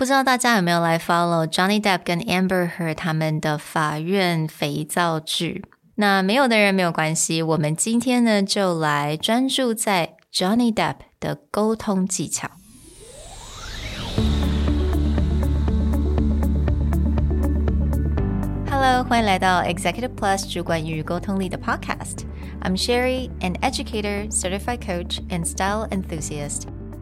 不知道大家有没有来 follow Johnny Depp 跟 Amber Heard 他们的法院肥皂剧？那没有的人没有关系，我们今天呢就来专注在 Johnny Depp 的沟通技巧。Hello，欢迎来到 Executive Plus 主管与沟通力的 Podcast。I'm Sherry, an educator, certified coach, and style enthusiast.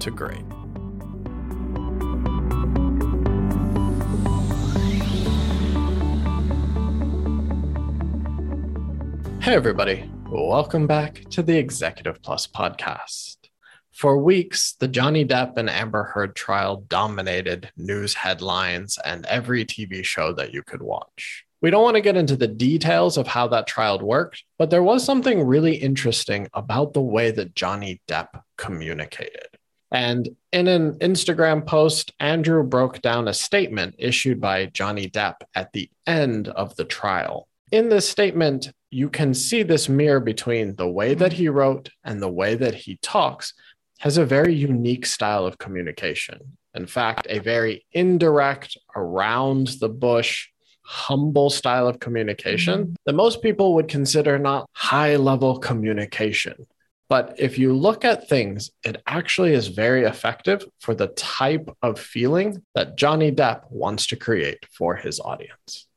to great. Hey, everybody. Welcome back to the Executive Plus podcast. For weeks, the Johnny Depp and Amber Heard trial dominated news headlines and every TV show that you could watch. We don't want to get into the details of how that trial worked, but there was something really interesting about the way that Johnny Depp communicated. And in an Instagram post, Andrew broke down a statement issued by Johnny Depp at the end of the trial. In this statement, you can see this mirror between the way that he wrote and the way that he talks has a very unique style of communication. In fact, a very indirect, around the bush, humble style of communication that most people would consider not high level communication. But if you look at things, it actually is very effective for the type of feeling that Johnny Depp wants to create for his audience.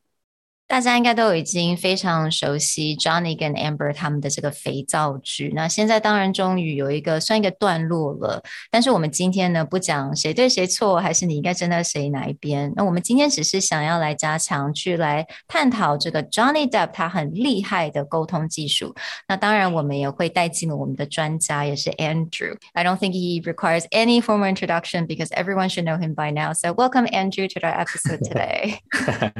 大家应该都已经非常熟悉 Johnny 跟 Amber 他们的这个肥皂剧。那现在当然终于有一个算一个段落了。但是我们今天呢，不讲谁对谁错，还是你应该站在谁哪一边。那我们今天只是想要来加强，去来探讨这个 Johnny Depp 他很厉害的沟通技术。那当然我们也会带进了我们的专家，也是 Andrew。I don't think he requires any formal introduction because everyone should know him by now. So welcome Andrew to our episode today.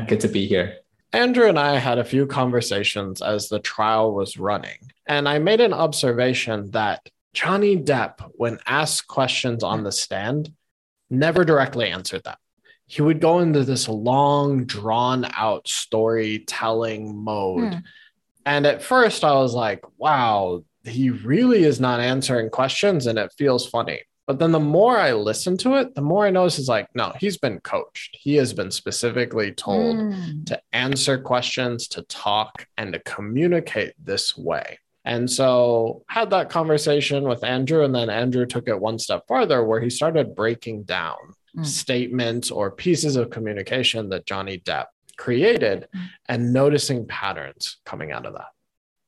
Good to be here. Andrew and I had a few conversations as the trial was running, and I made an observation that Johnny Depp, when asked questions on the stand, never directly answered them. He would go into this long, drawn out storytelling mode. Hmm. And at first, I was like, wow, he really is not answering questions, and it feels funny. But then the more I listen to it, the more I notice is like, no, he's been coached. He has been specifically told mm. to answer questions, to talk, and to communicate this way. And so had that conversation with Andrew, and then Andrew took it one step farther where he started breaking down mm. statements or pieces of communication that Johnny Depp created mm. and noticing patterns coming out of that.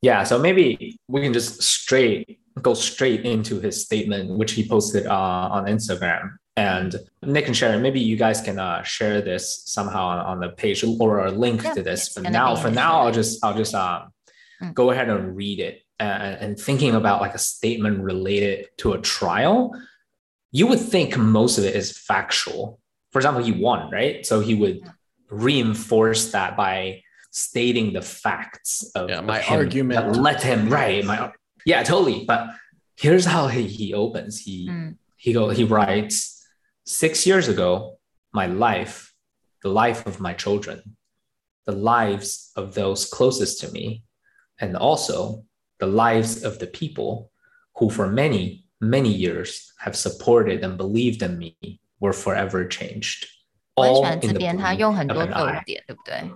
Yeah, so maybe we can just straight go straight into his statement, which he posted uh, on Instagram. And Nick and Sharon, maybe you guys can uh, share this somehow on, on the page or a link yeah, to this. But now, for now, I'll just I'll just uh, mm. go ahead and read it. And, and thinking about like a statement related to a trial, you would think most of it is factual. For example, he won, right? So he would reinforce that by stating the facts of, yeah, my of argument that led him right. My yeah, totally. But here's how he, he opens. He mm. he go he writes six years ago, my life, the life of my children, the lives of those closest to me, and also the lives of the people who for many, many years have supported and believed in me were forever changed. 我很喜欢这边他用很多逗点，对不对？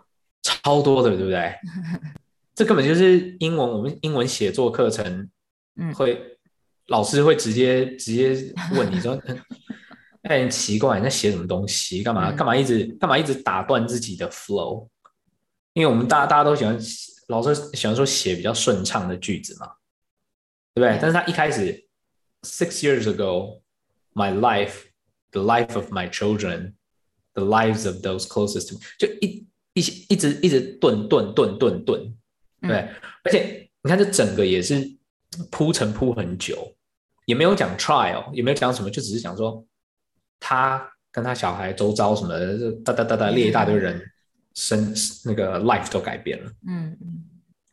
超多的，对不对？这根本就是英文，我们英文写作课程，嗯，会老师会直接直接问你说，哎，奇怪，你在写什么东西？干嘛干嘛一直干嘛一直打断自己的 flow？因为我们大大家都喜欢老师喜欢说写比较顺畅的句子嘛，对不对？但是他一开始，six years ago，my life，the life of my children，the lives of those closest to me，就一一一直一直顿顿顿顿顿。对，而且你看这整个也是铺陈铺很久，也没有讲 trial，也没有讲什么，就只是讲说他跟他小孩周遭什么的，哒哒哒哒列一大堆人生那个 life 都改变了。嗯嗯。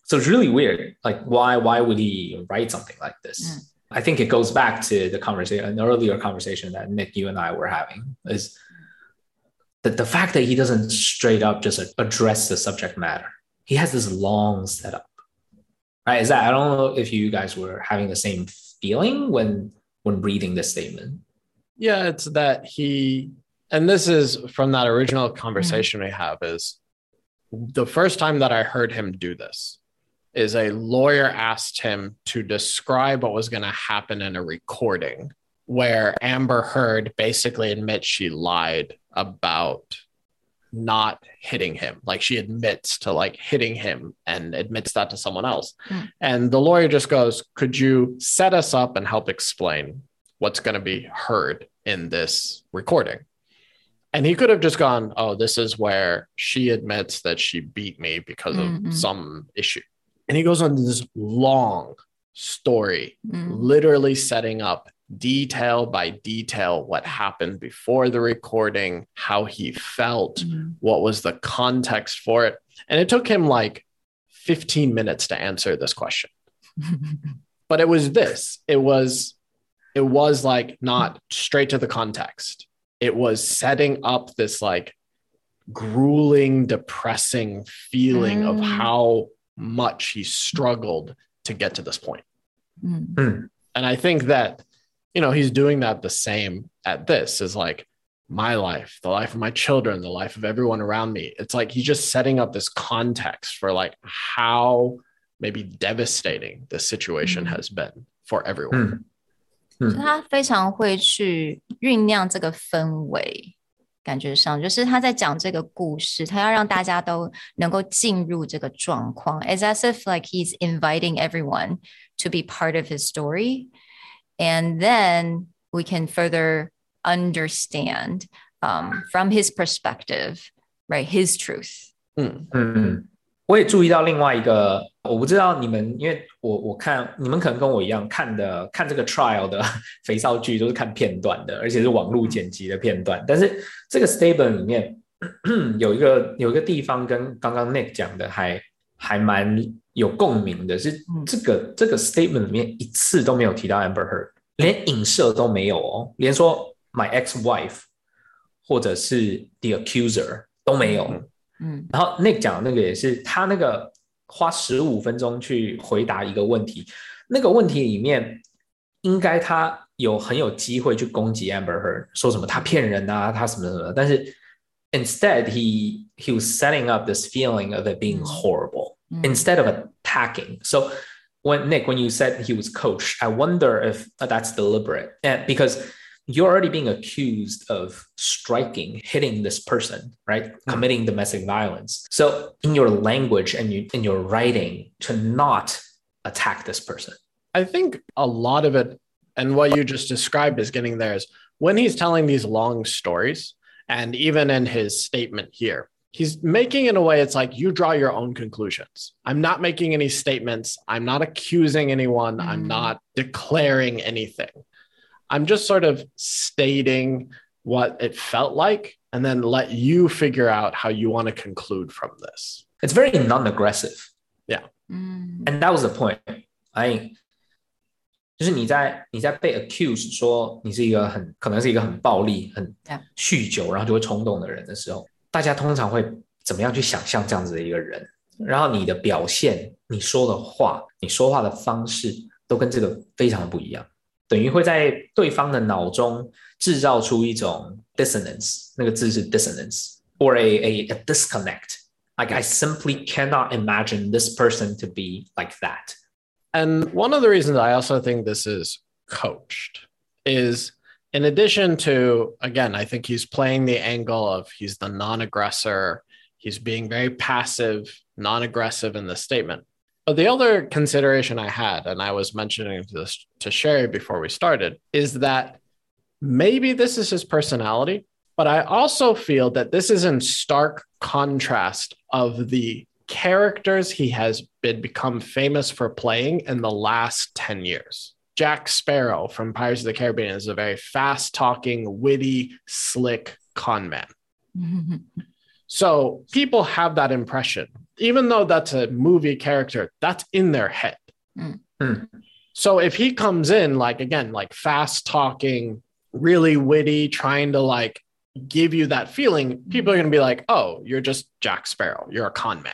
So it's really weird. Like why why would he write something like this? Mm. I think it goes back to the conversation, an earlier conversation that Nick, you and I were having, is the, the fact that he doesn't straight up just address the subject matter. He has this long setup. Right? Is that I don't know if you guys were having the same feeling when when reading this statement. Yeah, it's that he and this is from that original conversation we have is the first time that I heard him do this is a lawyer asked him to describe what was going to happen in a recording where Amber Heard basically admits she lied about not hitting him. Like she admits to like hitting him and admits that to someone else. Mm. And the lawyer just goes, Could you set us up and help explain what's going to be heard in this recording? And he could have just gone, Oh, this is where she admits that she beat me because mm-hmm. of some issue. And he goes on to this long story, mm. literally setting up detail by detail what happened before the recording, how he felt, mm. what was the context for it. And it took him like 15 minutes to answer this question. but it was this it was it was like not straight to the context it was setting up this like grueling depressing feeling mm. of how much he struggled to get to this point. Mm. And I think that, you know, he's doing that the same at this is like my life, the life of my children, the life of everyone around me. It's like he's just setting up this context for like how maybe devastating the situation has been for everyone. 他非常会去酝酿这个氛围，感觉上就是他在讲这个故事，他要让大家都能够进入这个状况。It's as if like he's inviting everyone to be part of his story, and then we can further understand um, from his perspective, right? His truth. 嗯嗯。我也注意到另外一个，我不知道你们，因为我我看你们可能跟我一样看的看这个 trial 的肥皂剧都是看片段的，而且是网络剪辑的片段。但是这个 statement 里面有一个有一个地方跟刚刚 Nick 讲的还 还蛮有共鸣的，是这个这个 statement 里面一次都没有提到 Amber Heard，连影射都没有哦，连说 my ex wife 或者是 the accuser 都没有。嗯，然后 Nick 讲的那个也是，他那个花十五分钟去回答一个问题，那个问题里面应该他有很有机会去攻击 Amber Heard，说什么他骗人啊，他什么什么，但是 instead he he was setting up this feeling of it being horrible instead of attacking. So when Nick, when you said he was coached, I wonder if that's deliberate, and because you're already being accused of striking, hitting this person, right? Mm-hmm. Committing domestic violence. So in your language and you, in your writing, to not attack this person. I think a lot of it, and what you just described is getting there is when he's telling these long stories, and even in his statement here, he's making in a way it's like you draw your own conclusions. I'm not making any statements. I'm not accusing anyone. Mm. I'm not declaring anything. I'm just sort of stating what it felt like and then let you figure out how you want to conclude from this. It's very non-aggressive. Yeah. Mm. And that was the point. I 就是你在你在被 accuse 说你是一个很可能是一个很暴力、很酗酒，然后就会冲动的人的时候， 大家通常会怎么样去想象这样子的一个人？然后你的表现、你说的话、你说话的方式都跟这个非常的不一样。等于会在对方的脑中制造出一种 dissonance，那个字是 dissonance，or a a a disconnect。Like I simply cannot imagine this person to be like that. And one of the reasons I also think this is coached is in addition to, again, I think he's playing the angle of he's the non aggressor, he's being very passive, non aggressive in the statement. But the other consideration I had, and I was mentioning this to Sherry before we started, is that maybe this is his personality, but I also feel that this is in stark contrast of the characters he has been become famous for playing in the last 10 years. Jack Sparrow from Pirates of the Caribbean is a very fast talking, witty, slick con man. so people have that impression, even though that's a movie character, that's in their head. Mm. So if he comes in, like, again, like fast talking, really witty, trying to like give you that feeling, people are going to be like, oh, you're just Jack Sparrow. You're a con man.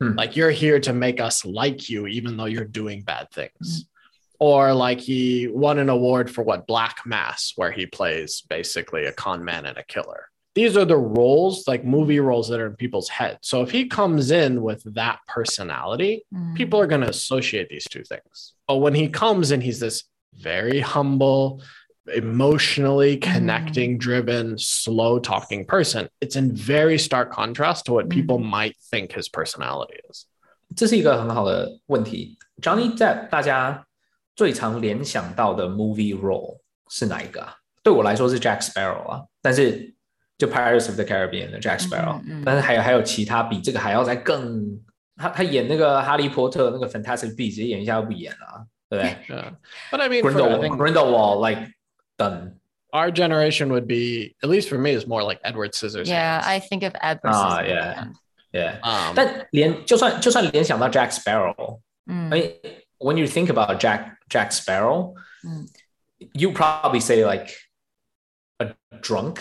Hmm. Like you're here to make us like you, even though you're doing bad things Hmm. Or like he won an award for what Black Mass, where he plays basically a con man and a killer. These are the roles, like movie roles that are in people's heads. So if he comes in with that personality, mm. people are going to associate these two things. But when he comes in, he's this very humble, emotionally mm. connecting driven slow talking person it's in very stark contrast to what people mm. might think his personality is 这是一个很好的问题 johnny depp 大家 最常联想到的 movie role 是哪一个啊对我来说是 jack sparrow 啊但是就 pirates of the caribbean 的 jack sparrow 但是还有还有其他比这个还要再更他他演那个哈利波特那个 fantastic beasts 演一下又不演了对不对 yeah. but i mean grindelwald, grindelwald like done. Our generation would be, at least for me, is more like Edward Scissors. Yeah, I think of Edward. Ah, yeah, yeah. Um, 但连就算就算联想到 Jack Sparrow，嗯，I mean, When you think about Jack Jack Sparrow, mm. you probably say like a drunk,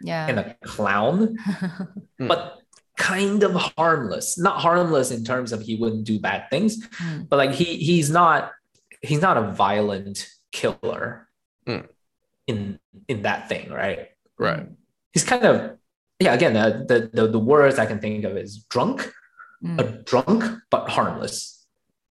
yeah, and a clown, but kind of harmless. Not harmless in terms of he wouldn't do bad things, mm. but like he he's not he's not a violent killer mm. in in that thing, right? Right. He's kind of yeah. Again, uh, the, the the words I can think of is drunk, mm. a drunk but harmless, but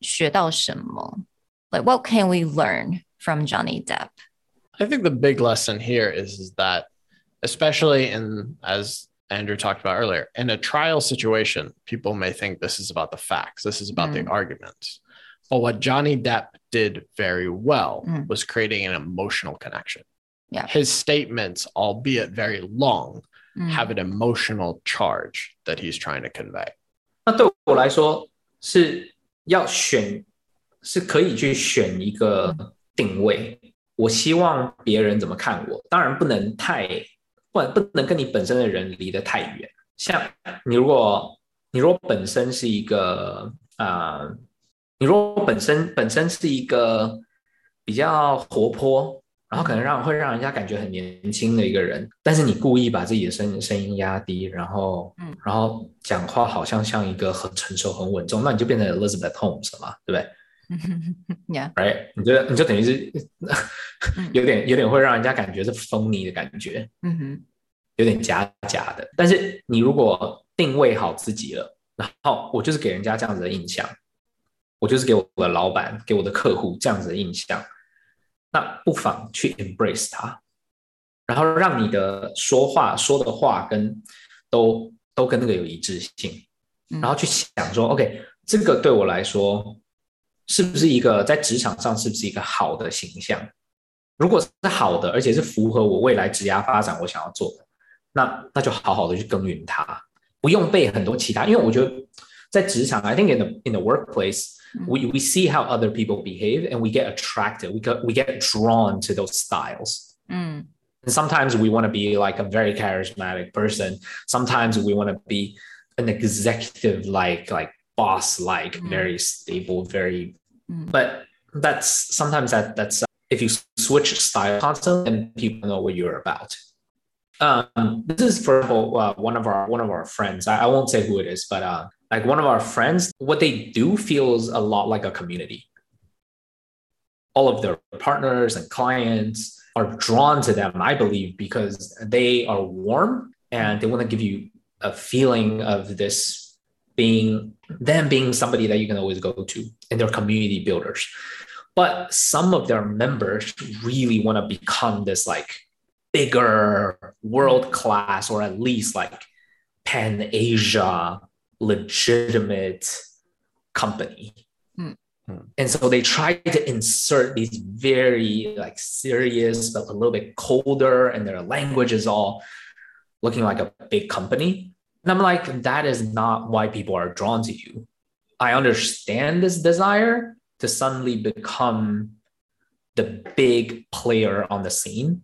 学到什么？Like what can we learn from Johnny Depp? I think the big lesson here is, is that, especially in as Andrew talked about earlier. In a trial situation, people may think this is about the facts, this is about mm. the arguments. But what Johnny Depp did very well mm. was creating an emotional connection. Yeah. His statements, albeit very long, mm. have an emotional charge that he's trying to convey. 那对我来说是 要选，是可以去选一个定位。我希望别人怎么看我，当然不能太不能不能跟你本身的人离得太远。像你如果你如果本身是一个啊，你如果本身本身是一个比较活泼，然后可能让会让人家感觉很年轻的一个人，但是你故意把自己的声声音压低，然后嗯，然后讲话好像像一个很成熟、很稳重，那你就变成 Elizabeth Holmes 了嘛，对不对？Yeah，right，你就你就等于是 有点有点会让人家感觉是疯你的感觉，嗯哼，有点假假的。但是你如果定位好自己了，然后我就是给人家这样子的印象，我就是给我的老板、给我的客户这样子的印象，那不妨去 embrace 它，然后让你的说话说的话跟都都跟那个有一致性，然后去想说，OK，这个对我来说。是不是一个在职场上是不是一个好的形象？如果是好的，而且是符合我未来职业发展我想要做的，那那就好好的去耕耘它，不用被很多其他。因为我觉得在职场，I think in the in the workplace, we we see how other people behave and we get attracted, we get we get drawn to those styles. 嗯。And sometimes we want to be like a very charismatic person. Sometimes we want to be an executive like like boss like, mm. very stable, very Mm. But that's sometimes that that's uh, if you switch style constantly, and people know what you're about. Um, this is for example, uh, one of our one of our friends. I, I won't say who it is, but uh, like one of our friends, what they do feels a lot like a community. All of their partners and clients are drawn to them, I believe, because they are warm and they want to give you a feeling of this being them being somebody that you can always go to and they're community builders but some of their members really want to become this like bigger world class or at least like pan asia legitimate company mm. and so they try to insert these very like serious but a little bit colder and their language is all looking like a big company and i'm like that is not why people are drawn to you i understand this desire to suddenly become the big player on the scene.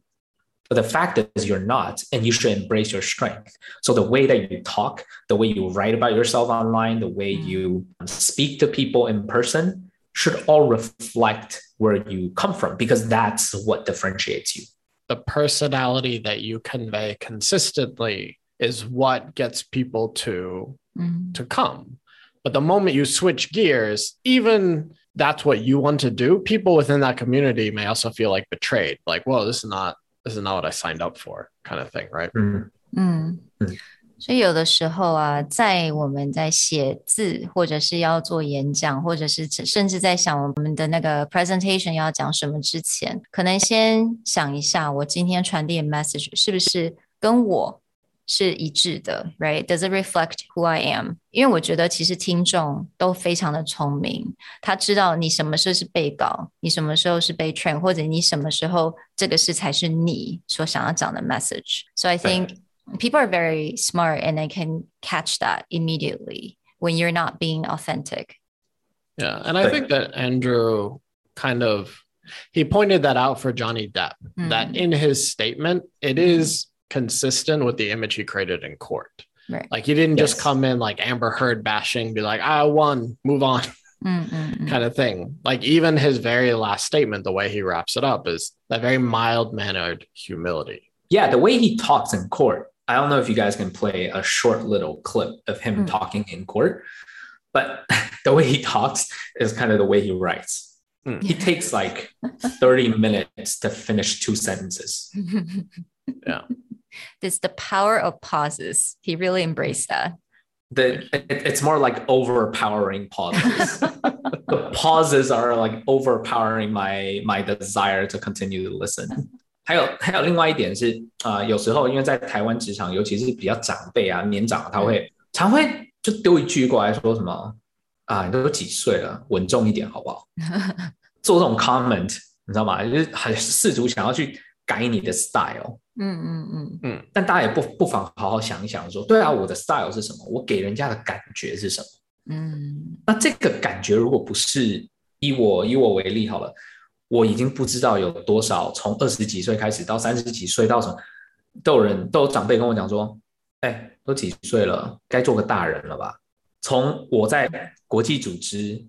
But the fact is, you're not, and you should embrace your strength. So, the way that you talk, the way you write about yourself online, the way you speak to people in person should all reflect where you come from because that's what differentiates you. The personality that you convey consistently is what gets people to mm-hmm. to come. But the moment you switch gears, even that's what you want to do, people within that community may also feel like betrayed, like, "Whoa, this is not this is not what I signed up for," kind of thing, right? 嗯嗯，所以有的时候啊，在我们在写字，或者是要做演讲，或者是甚至在想我们的那个 presentation 要讲什么之前，可能先想一下，我今天传递的 message 是不是跟我 是一致的，right？Does it reflect who I am？因为我觉得其实听众都非常的聪明，他知道你什么时候是被告，你什么时候是被 train，或者你什么时候这个是才是你所想要讲的 message。So I think people are very smart and they can catch that immediately when you're not being authentic. Yeah, and I think that Andrew kind of he pointed that out for Johnny Depp mm. that in his statement it is consistent with the image he created in court. Right. Like he didn't yes. just come in like Amber Heard bashing, be like, I won, move on, kind of thing. Like even his very last statement, the way he wraps it up is that very mild mannered humility. Yeah, the way he talks in court. I don't know if you guys can play a short little clip of him mm. talking in court, but the way he talks is kind of the way he writes. Mm. He takes like 30 minutes to finish two sentences. yeah This the power of pauses. He really embraced that. The it, it's more like overpowering pauses. the pauses are like overpowering my my desire to continue to listen. 还有还有另外一点是啊、呃，有时候因为在台湾职场，尤其是比较长辈啊、年长，他会常会就丢一句过来说什么啊，你都几岁了，稳重一点好不好？做这种 comment，你知道吗？就是很试图想要去 改你的 style，嗯嗯嗯嗯，但大家也不不妨好好想一想，说对啊，我的 style 是什么？我给人家的感觉是什么？嗯，那这个感觉如果不是以我以我为例好了，我已经不知道有多少从二十几岁开始到三十几岁到什么，都有人都有长辈跟我讲说，哎，都几岁了，该做个大人了吧？从我在国际组织。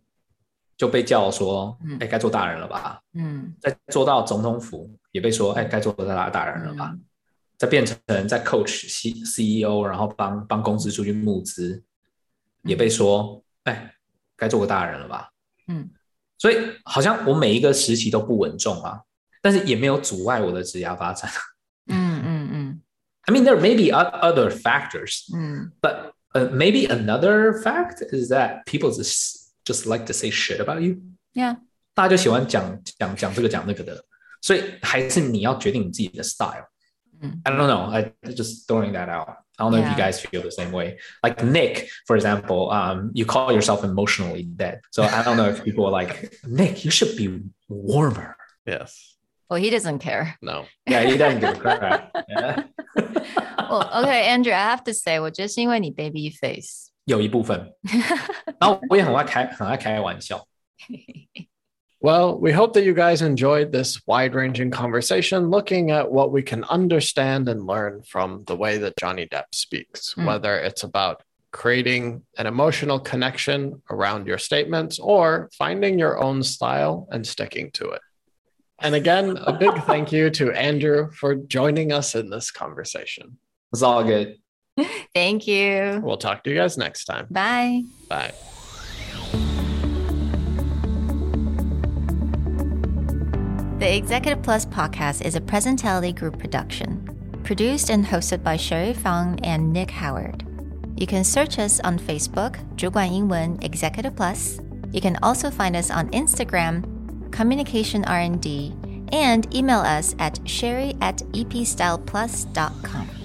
就被叫说，哎，该做大人了吧？嗯，再做到总统府也被说，哎，该做大大人了吧？再变成在 coach C C E O，然后帮帮公司出去募资，也被说，哎，该做个大人了吧？嗯，所以好像我每一个时期都不稳重啊，但是也没有阻碍我的职业发展。嗯嗯嗯，I mean there may be other factors，嗯，but maybe another fact is that people just just like to say shit about you. Yeah. 大家就喜欢讲讲讲这个讲那个的，所以还是你要决定你自己的 style。Mm. I don't know. I just throwing that out. I don't know yeah. if you guys feel the same way. Like Nick, for example, um, you call yourself emotionally dead. So I don't know if people are like, Nick, you should be warmer. Yes. Well, he doesn't care. No. Yeah, he doesn't give a crap. Yeah. well, okay, Andrew, I have to say, 我觉得是因为你 baby face。 有一部分，然后我也很爱开很爱开玩笑。Well, we hope that you guys enjoyed this wide ranging conversation looking at what we can understand and learn from the way that Johnny Depp speaks, mm. whether it's about creating an emotional connection around your statements or finding your own style and sticking to it. And again, a big thank you to Andrew for joining us in this conversation. It's all good. Thank you. We'll talk to you guys next time. Bye. Bye. The Executive Plus podcast is a Presentality Group production, produced and hosted by Sherry Fang and Nick Howard. You can search us on Facebook, 主管英文 Executive Plus. You can also find us on Instagram, Communication R&D, and email us at sherry at epstyleplus.com.